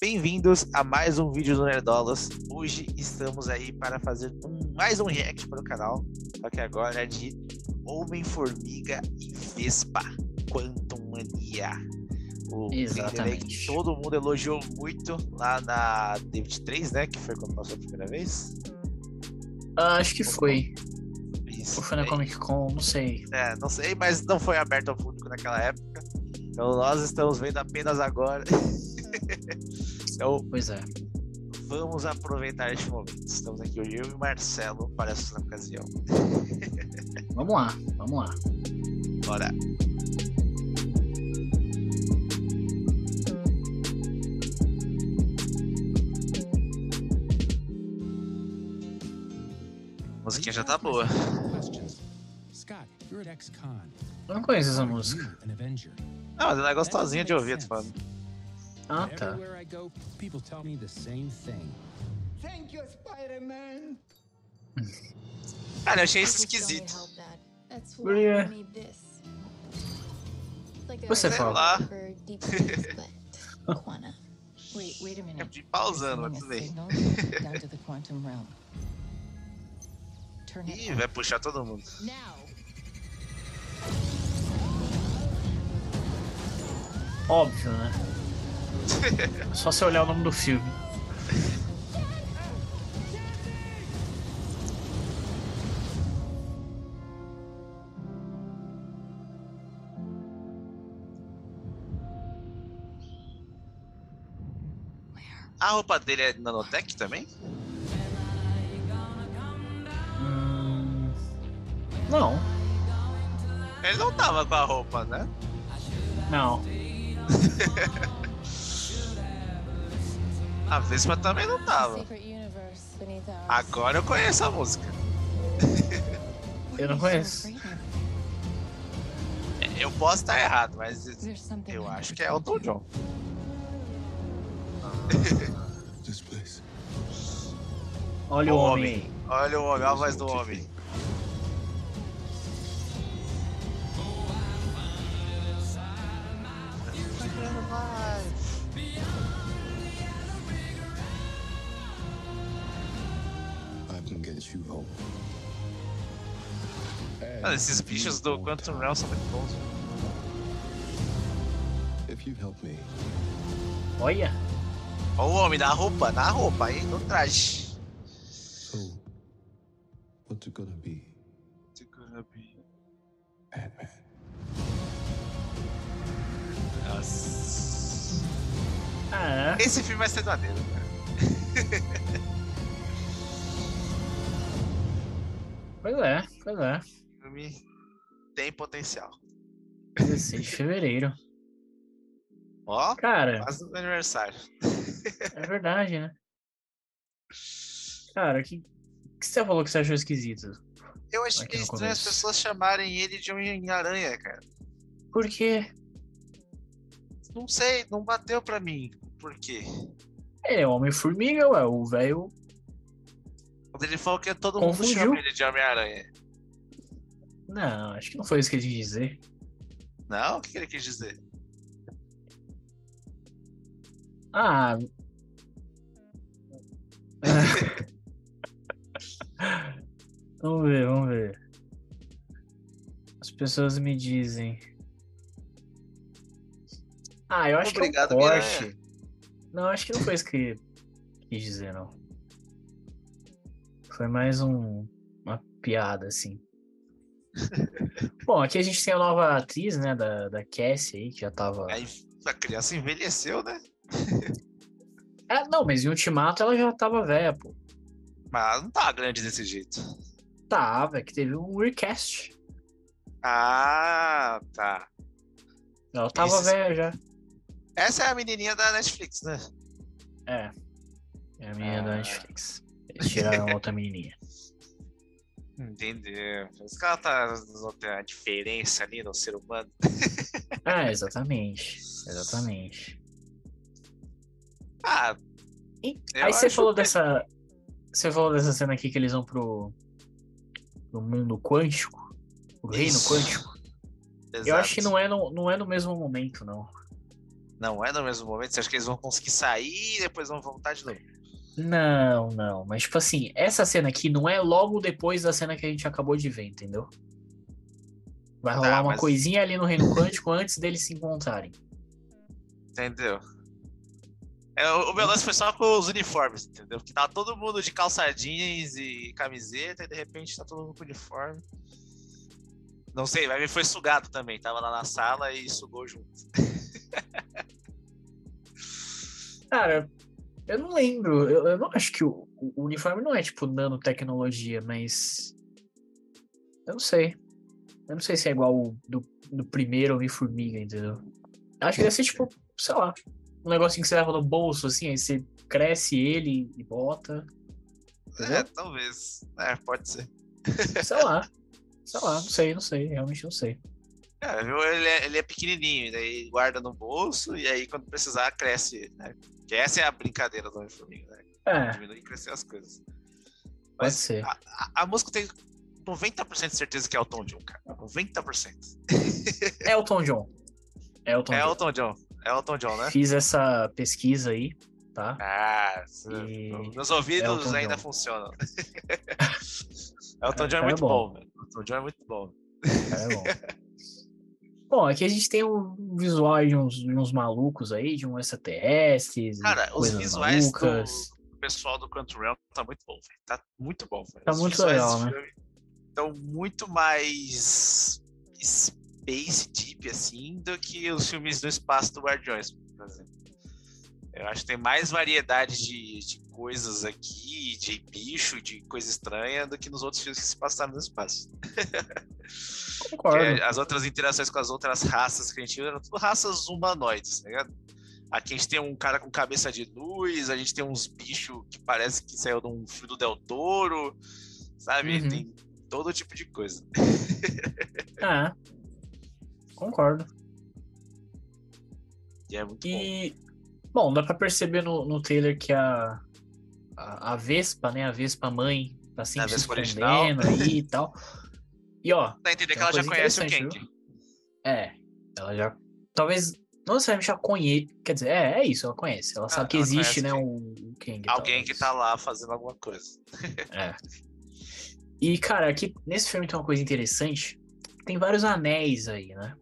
Bem-vindos a mais um vídeo do Nerdolas. Hoje estamos aí para fazer um- mais um react para o canal, só que agora é de Homem-Formiga e Vespa, Quantum Mania. O aí que Exatamente. todo mundo elogiou muito lá na D23, né? Que foi quando passou a primeira vez. Ah, acho que foi. Isso. Ou foi na É, Comic Con, não sei. É, não sei, mas não foi aberto ao público naquela época. Então nós estamos vendo apenas agora. então Pois é. vamos aproveitar este momento. Estamos aqui hoje, eu e o Marcelo, para essa ocasião. Vamos lá, vamos lá. Bora. A musiquinha já tá boa. Scott, you're at ex-con. Eu não conheço essa música. Não, mas ela é gostosinha de ouvir, tô falando. Ah, tá. Everywhere I go, people tell me the same thing. Thank you, Spider-Man. Cara, eu achei isso esquisito. like Você fala. Wait, wait a minute. de pausando. Turn it Ih, vai puxar todo mundo. Óbvio, né? Só você olhar o nome do filme. A roupa dele é nanotech também? Hum... Não, Ele não tava com a roupa, né? não. A Vespa também não tava. Agora eu conheço a música. Eu não conheço. of? Eu posso estar errado, mas eu acho que é Elton John. Olha o homem. Olha o homem, olha a voz do homem. Mano, esses bichos do Quantum Realm são muito bons. If you help me, Olha. Olha o homem na roupa, na roupa, aí no traje. so what's it gonna be, Ant-Man? Nossa. Ah, é. Esse filme vai ser maneiro, cara. Pois é, pois é. O filme tem potencial. 16 de fevereiro. Ó, Cara, quase no aniversário. é verdade, né? Cara, o que, que você falou que você achou esquisito? Eu acho Aqui que é estranho as pessoas chamarem ele de Homem-Aranha, cara. Por quê? Não sei, não bateu pra mim. Por quê? Ele é Homem-Formiga, ué. O velho. Quando ele falou que todo mundo Confundiu. chama ele de Homem-Aranha. Não, acho que não foi isso que ele quis dizer. Não? O que ele quis dizer? Ah. vamos ver, vamos ver. As pessoas me dizem. Ah, eu acho Obrigado, que é corte. Miranha. Não, acho que não foi isso que quis dizer, não. Foi mais um, uma piada, assim. Bom, aqui a gente tem a nova atriz, né, da, da Cassie aí, que já tava. Aí a criança envelheceu, né? É, não, mas em Ultimato ela já tava velha, pô. Mas não tá grande desse jeito. Tava, é que teve um recast. Ah, tá. Ela tava Esses- velha já. Essa é a menininha da Netflix, né? É. É a menina Ah. da Netflix. Eles tiraram outra menininha. Entendeu. Que ela tá notando a diferença ali no ser humano. É, exatamente. Exatamente. Ah, E- aí você falou que- dessa. Você falou dessa cena aqui que eles vão pro. pro mundo quântico. O reino Isso. quântico. Eu acho que não é, no, não é no mesmo momento, não. Não é no mesmo momento? Você acha que eles vão conseguir sair e depois vão voltar de novo? Não, não. Mas, tipo assim, essa cena aqui não é logo depois da cena que a gente acabou de ver, entendeu? Vai rolar Tá, uma mas- coisinha ali no Reino Quântico antes deles se encontrarem. Entendeu? É, o meu lance foi só com os uniformes, entendeu? Porque tava todo mundo de calça jeans e camiseta, e de repente tá todo mundo com uniforme. Não sei, vai ver foi sugado também. Tava lá na sala e sugou junto. Cara, eu não lembro. Eu, eu não acho que o, o uniforme não é tipo nanotecnologia, mas. Eu não sei. Eu não sei se é igual o do, do primeiro Homem-Formiga, entendeu? Acho que deve ser tipo, sei lá, um negocinho que você leva no bolso, assim, aí você cresce ele e bota. É, talvez. É, pode ser. Sei lá. Sei lá, não sei, não sei, realmente não sei. É? Ele, é, ele é pequenininho, daí guarda no bolso e aí quando precisar cresce, né? Que essa é a brincadeira do Homem-Formiga, né? É, Diminuir e crescer as coisas. pode Mas ser. a, a, a música tem 90% de certeza que é Elton John, cara. 90%. É Elton John. É Elton É John. Elton John. É Elton John, né? Fiz essa pesquisa aí, tá? Ah, E- meus ouvidos Elton ainda John. funcionam. Elton John é É muito bom. Elton John é muito bom. É bom. Bom, aqui a gente tem um visual de uns, de uns malucos aí, de um extraterrestres, Cara, os visuais do, malucas. do pessoal do Quantum Realm tá muito bom, velho. Tá muito bom, velho. Tá Os muito legal, né? Estão muito mais space deep, assim, do que os filmes do espaço do Guardiões, por exemplo. Eu acho que tem mais variedade de, de coisas aqui, de bicho, de coisa estranha, do que nos outros filmes que se passaram no espaço. Concordo. as outras interações com as outras raças que a gente viu eram tudo raças humanoides, tá ligado? Aqui a gente tem um cara com cabeça de luz, a gente tem uns bichos que parece que saiu de um filme do Del Toro, sabe? Uhum. Tem todo tipo de coisa. É. Concordo. E é muito bom. E, bom, dá pra perceber no, no trailer que a, a, a Vespa, né? A Vespa mãe tá sempre A se escondendo aí e tal. E ó, Dá a entender que ela já conhece o Kang. é, ela já. Talvez. Não necessariamente já conhece. Quer dizer, é, é isso, ela conhece. Ela sabe que ela existe, né? O, o Kang. Alguém que talvez. tá lá fazendo alguma coisa. É. E, cara, aqui nesse filme tem uma coisa interessante. Tem vários anéis aí, né?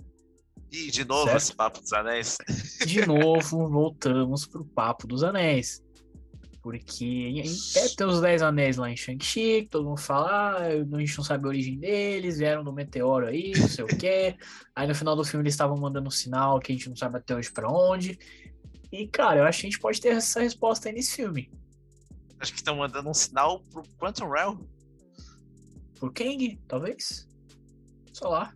E de novo Certo. esse papo dos anéis. De novo, voltamos pro papo dos anéis. Porque em- em- é, tem os 10 anéis lá em Shang-Chi, que todo mundo fala, ah, a gente não sabe a origem deles, vieram do meteoro aí, não sei o quê. Aí no final do filme eles estavam mandando um sinal que a gente não sabe até hoje pra onde. E, cara, eu acho que a gente pode ter essa resposta aí nesse filme. Acho que estão mandando um sinal pro Quantum Realm. Por Kang, talvez? Sei lá.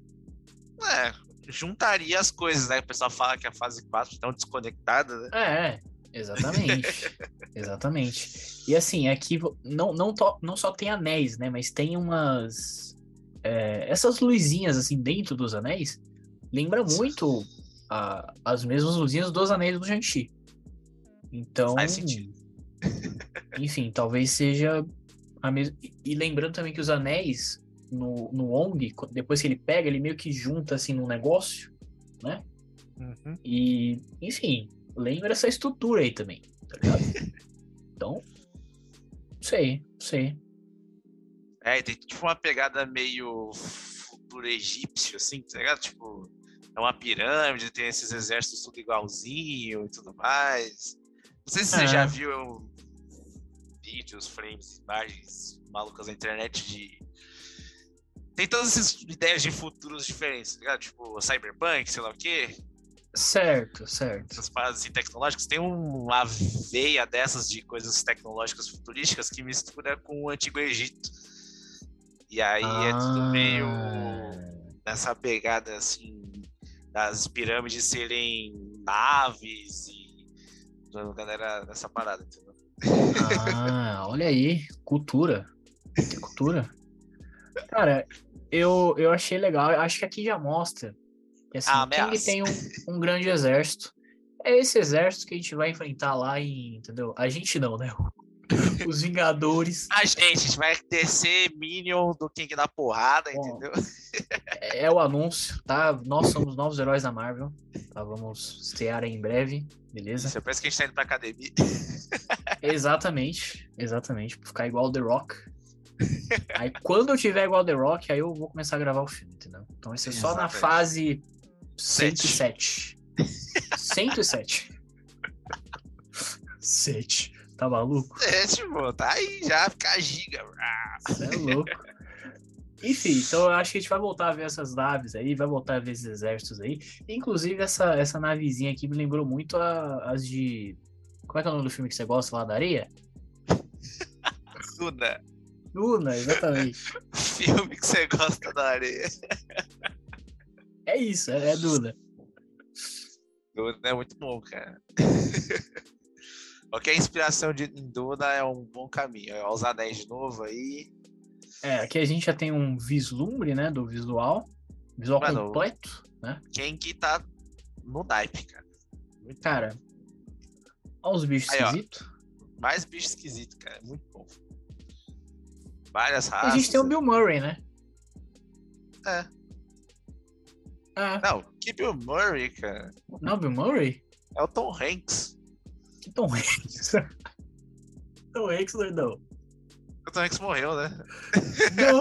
É, juntaria as coisas, né? O pessoal fala que a fase 4 tá tão desconectada, né? É, é, exatamente. exatamente. E assim, aqui não, não, to- não só tem anéis, né? Mas tem umas. é, essas luzinhas assim dentro dos anéis. Lembra muito a- as mesmas luzinhas dos anéis do Shang-Chi. Então. Faz sentido. Enfim, talvez seja a mesma. E- lembrando também que os anéis no, no Ong, depois que ele pega, ele meio que junta assim num negócio. Uhum. E, enfim, lembra essa estrutura aí também, tá ligado? Então, sei, sei. É, tem tipo uma pegada meio futuro egípcio, assim, tá ligado? Tipo, é uma pirâmide, tem esses exércitos tudo igualzinho e tudo mais. Não sei se você É. já viu vídeos, frames, imagens malucas na internet de. Tem todas essas ideias de futuros diferentes, tá ligado? Tipo, cyberpunk, sei lá o quê. Certo, certo. essas paradas assim, tecnológicas, tem uma veia dessas de coisas tecnológicas futurísticas que mistura com o Antigo Egito. E aí é tudo meio Ah, nessa pegada assim das pirâmides serem naves e galera nessa parada, entendeu? Ah, olha aí, cultura. Cultura. Cara, eu, eu achei legal. eu Acho que aqui já mostra que assim, A ameaça. tem um, um grande exército. É esse exército que a gente vai enfrentar lá em. Entendeu? A gente não, né? Os Vingadores. A gente, a gente vai descer Minion do King da porrada, Bom. entendeu? É, é o anúncio, tá? Nós somos novos heróis da Marvel. Tá? Vamos estrear em breve, beleza? Isso, parece que a gente tá indo pra academia. Exatamente, exatamente. Pra ficar igual o The Rock. Aí quando eu tiver igual o The Rock, aí eu vou começar a gravar o filme, entendeu? Então vai ser só na Exatamente. fase Sete. 107. 107. 7. Tá maluco? É, tipo, tá aí já, fica giga. Você é louco. Enfim, então eu acho que a gente vai voltar a ver essas naves aí, vai voltar a ver esses exércitos aí. Inclusive, essa, essa navezinha aqui me lembrou muito a- as de. Como é que é o nome do filme que você gosta lá da areia? Duna, Luna, exatamente. filme que você gosta da areia. É isso, é, é Duna. Duna é muito bom, cara. Qualquer inspiração de em Duna é um bom caminho. É os anéis de novo aí. É, aqui a gente já tem um vislumbre, né, do visual. Visual Mano, completo, né? Quem que tá no naipe, cara? Muito Cara, olha os bichos esquisitos. Mais bicho esquisito, cara. É muito bom. Várias E raças. a gente tem o Bill Murray, né? É. É, Não, que Bill Murray, cara. não, Bill Murray? É o Tom Hanks. Que Tom Hanks. Tom Hanks, doidão. O Tom Hanks morreu, né? Não,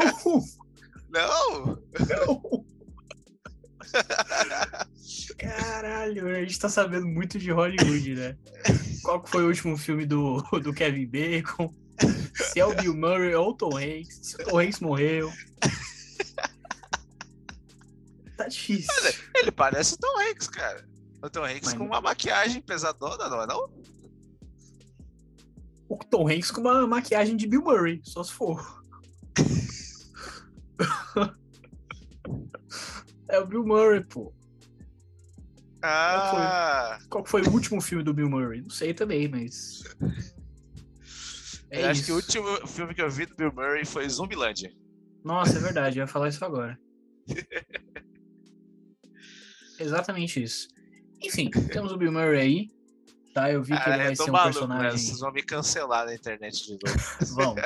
Não! não. Caralho, a gente tá sabendo muito de Hollywood, né? Qual foi o último filme do, do Kevin Bacon? Se é o Bill Murray ou o Tom Hanks? Se o Tom Hanks morreu. Tá difícil. Ele parece o Tom Hanks, cara. O Tom Hanks Mas com uma maquiagem pesadona, não é não? O Tom Hanks com uma maquiagem de Bill Murray, só se for. é o Bill Murray, pô. Ah! Qual que foi o último filme do Bill Murray? Não sei também, mas. É eu acho que o último filme que eu vi do Bill Murray foi Zumbilândia. Nossa, é verdade, eu ia falar isso agora. Exatamente isso. Enfim, temos o Bill Murray aí. Tá, eu vi que Cara, ele vai tô ser um maluco, né? personagem. Vocês vão me cancelar na internet de novo. Vamos.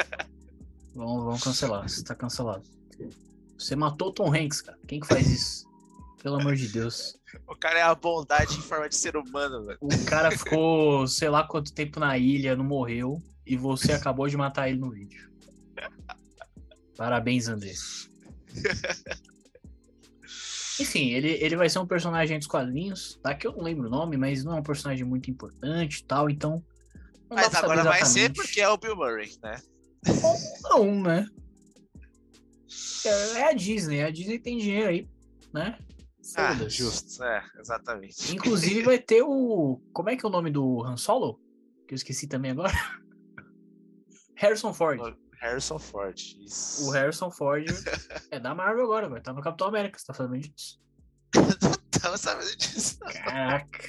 Vamos, vamos cancelar. Você tá cancelado. Você matou o Tom Hanks, cara. Quem que faz isso? Pelo amor de Deus. o cara é a bondade em forma de ser humano, velho. O cara ficou, sei lá quanto tempo na ilha, não morreu. E você acabou de matar ele no vídeo. Parabéns, André. Enfim, ele, ele vai ser um personagem dos quadrinhos, tá? Que eu não lembro o nome, mas não é um personagem muito importante e tal, então. Mas agora vai ser porque é o Bill Murray, né? Ou não, né? É, é a Disney, a Disney tem dinheiro aí, né? Ah, justo. É, exatamente. Inclusive vai ter o. Como é que é o nome do Han Solo? Que eu esqueci também agora. Harrison Ford. Harrison Ford. Isso. O Harrison Ford é da Marvel agora, vai estar no Capitão América, você tá falando disso? Não tava sabendo disso. não. Caraca,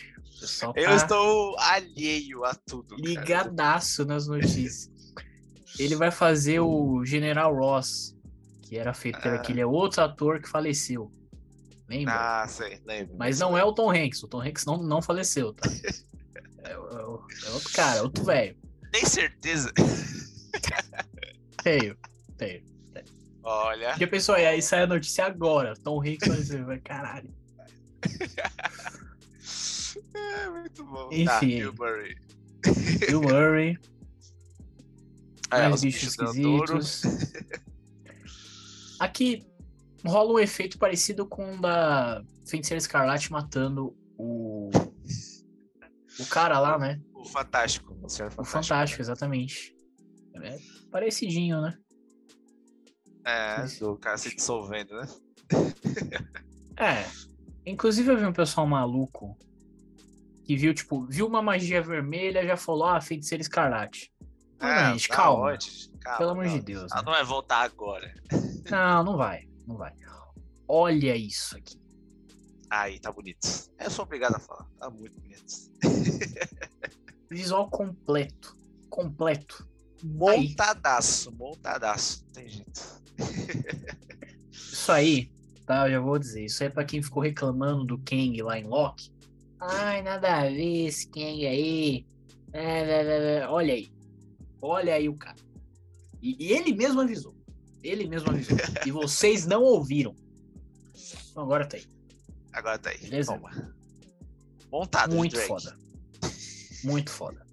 pessoal Eu tá estou alheio a tudo. cara. ligadaço nas notícias. Ele vai fazer o General Ross, que era feito por Ah. aquele outro ator que faleceu. Lembra? Ah, sei, lembro. Mas não é o Tom Hanks, o Tom Hanks não, não faleceu, tá? É, é é outro cara, outro velho. Tem certeza. Feio, feio. Olha. Porque, pessoal, aí sai a notícia agora. Tom Hanks vai, caralho. É muito bom. Tá, Enfim. Bill Murray, Ah, é, mais os bichos esquisitos. Aqui rola um efeito parecido com o da Feiticeira Escarlate matando o. O cara lá, né? O Fantástico. O Senhor O Fantástico. Fantástico, exatamente. É parecidinho, né? É, do cara se dissolvendo, né? É. Inclusive eu vi um pessoal maluco que viu, tipo, viu uma magia vermelha já falou, ah, feiticeira escarlate. Ah, gente, da calma. onde? Calma, Pelo amor de Deus. Ela né? não vai voltar agora. Não, não vai. Não vai. Olha isso aqui. Aí, tá bonito. Eu sou obrigado a falar. Tá muito bonito. Visual completo. Completo. Montadaço, montadaço. Não tem jeito. Isso aí, tá? Eu já vou dizer. Isso aí é pra quem ficou reclamando do Kang lá em Loki. Ai, nada a ver esse Kang aí. É, é, é, Olha aí. Olha aí o cara. E, e ele mesmo avisou. Ele mesmo avisou. e vocês não ouviram. Então agora tá aí. Agora tá aí. Beleza? Toma. Montado Muito foda. Muito foda.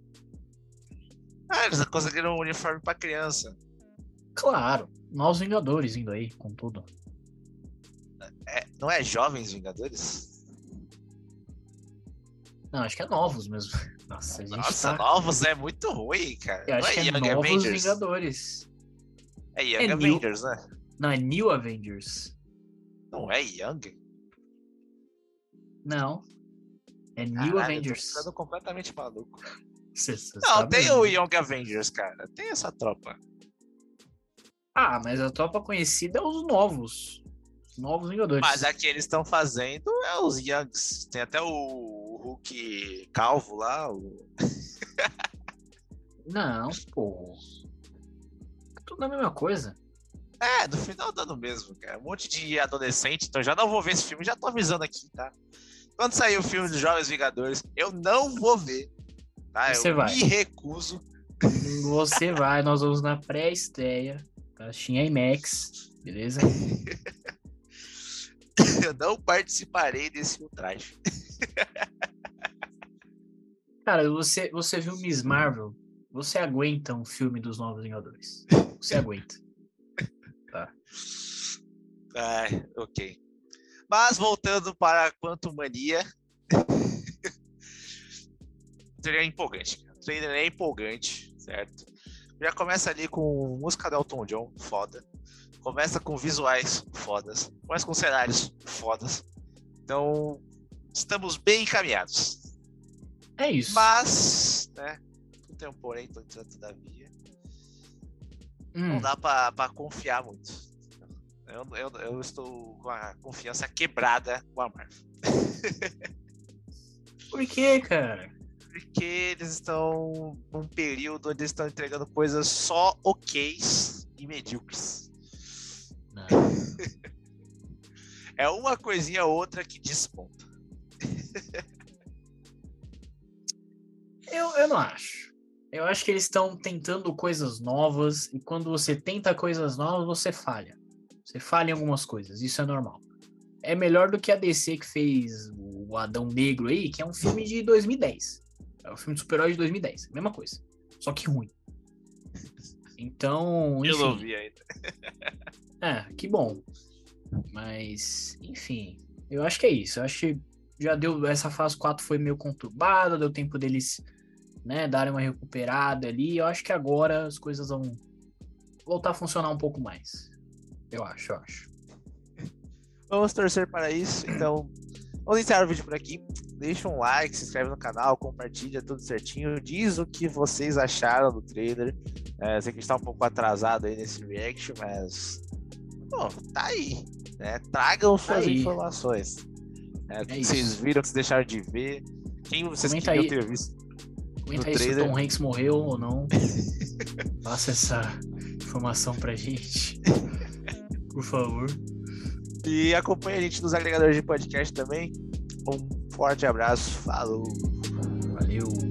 Ah, eles conseguiram um uniforme pra criança. Claro. Novos Vingadores indo aí, com tudo. É, não é Jovens Vingadores? Não, acho que é novos mesmo. Nossa, a gente Nossa, tá... novos é muito ruim, cara. Eu não acho é que é Young novos Avengers. Vingadores. É Young É New- Avengers, né? Não, é New Avengers. Não é Young? Não. É New Caralho, eu tô Avengers. ficando completamente maluco. Cê- cê Não, tem mesmo. o Young Avengers, cara. Tem essa tropa. Ah, mas a tropa conhecida é os novos. Os novos Vingadores. Mas a que eles estão fazendo é os Youngs. Tem até o Hulk calvo lá. o- Não, pô. Tudo a mesma coisa. É, no final do ano mesmo, cara. Um monte de adolescente. Então já não vou ver esse filme. Já tô avisando aqui, tá? Quando sair o filme dos Jovens Vingadores, eu não vou ver. Tá? Você eu vai. me recuso. Você vai, nós vamos na pré-estreia. Tá? Tinha IMAX, beleza? Eu não participarei desse ultraje. Cara, você, você viu Miss Marvel? Você aguenta um filme dos Novos Vingadores. Você aguenta. Ai, ok. Mas voltando para Quantum Mania. O trailer é empolgante. O trailer é empolgante, certo? Já começa ali com música do Elton John, foda. Começa com visuais fodas. Começa com cenários fodas. Então, estamos bem encaminhados. É isso. Mas, né? Não tem um porém, todavia. Hum, Não dá pra, pra confiar muito. Eu, eu, eu estou com a confiança quebrada com a Marvel. por que, cara? Porque eles estão num período onde eles estão entregando coisas só oks e medíocres. É uma coisinha ou outra que desponta. Eu, eu não acho. Eu acho que eles estão tentando coisas novas e quando você tenta coisas novas, você falha. Você falha em algumas coisas, isso é normal. É melhor do que a DC que fez o Adão Negro aí, que é um filme de 2010. É um filme de super-herói de 2010, mesma coisa. Só que ruim. Então, Eu não enfim. vi ainda. É, que bom. Mas, enfim, eu acho que é isso. Eu acho que já deu. Essa fase 4 foi meio conturbada, deu tempo deles, né, darem uma recuperada ali. Eu acho que agora as coisas vão voltar a funcionar um pouco mais. Eu acho, eu acho. Vamos torcer para isso. Então, vamos encerrar o vídeo por aqui. Deixa um like, se inscreve no canal, compartilha tudo certinho. Diz o que vocês acharam do trailer. É, sei que a gente tá um pouco atrasado aí nesse react, mas. Bom, tá aí. Né? Tragam suas aí. informações. É, o que É vocês isso. viram, o que vocês deixaram de ver. Quem vocês Comenta queriam aí. ter visto. Comenta aí se o trailer. Tom Hanks morreu ou não. Passa essa informação pra gente. Por favor. E acompanha a gente nos agregadores de podcast também. Um forte abraço. Falou! Valeu.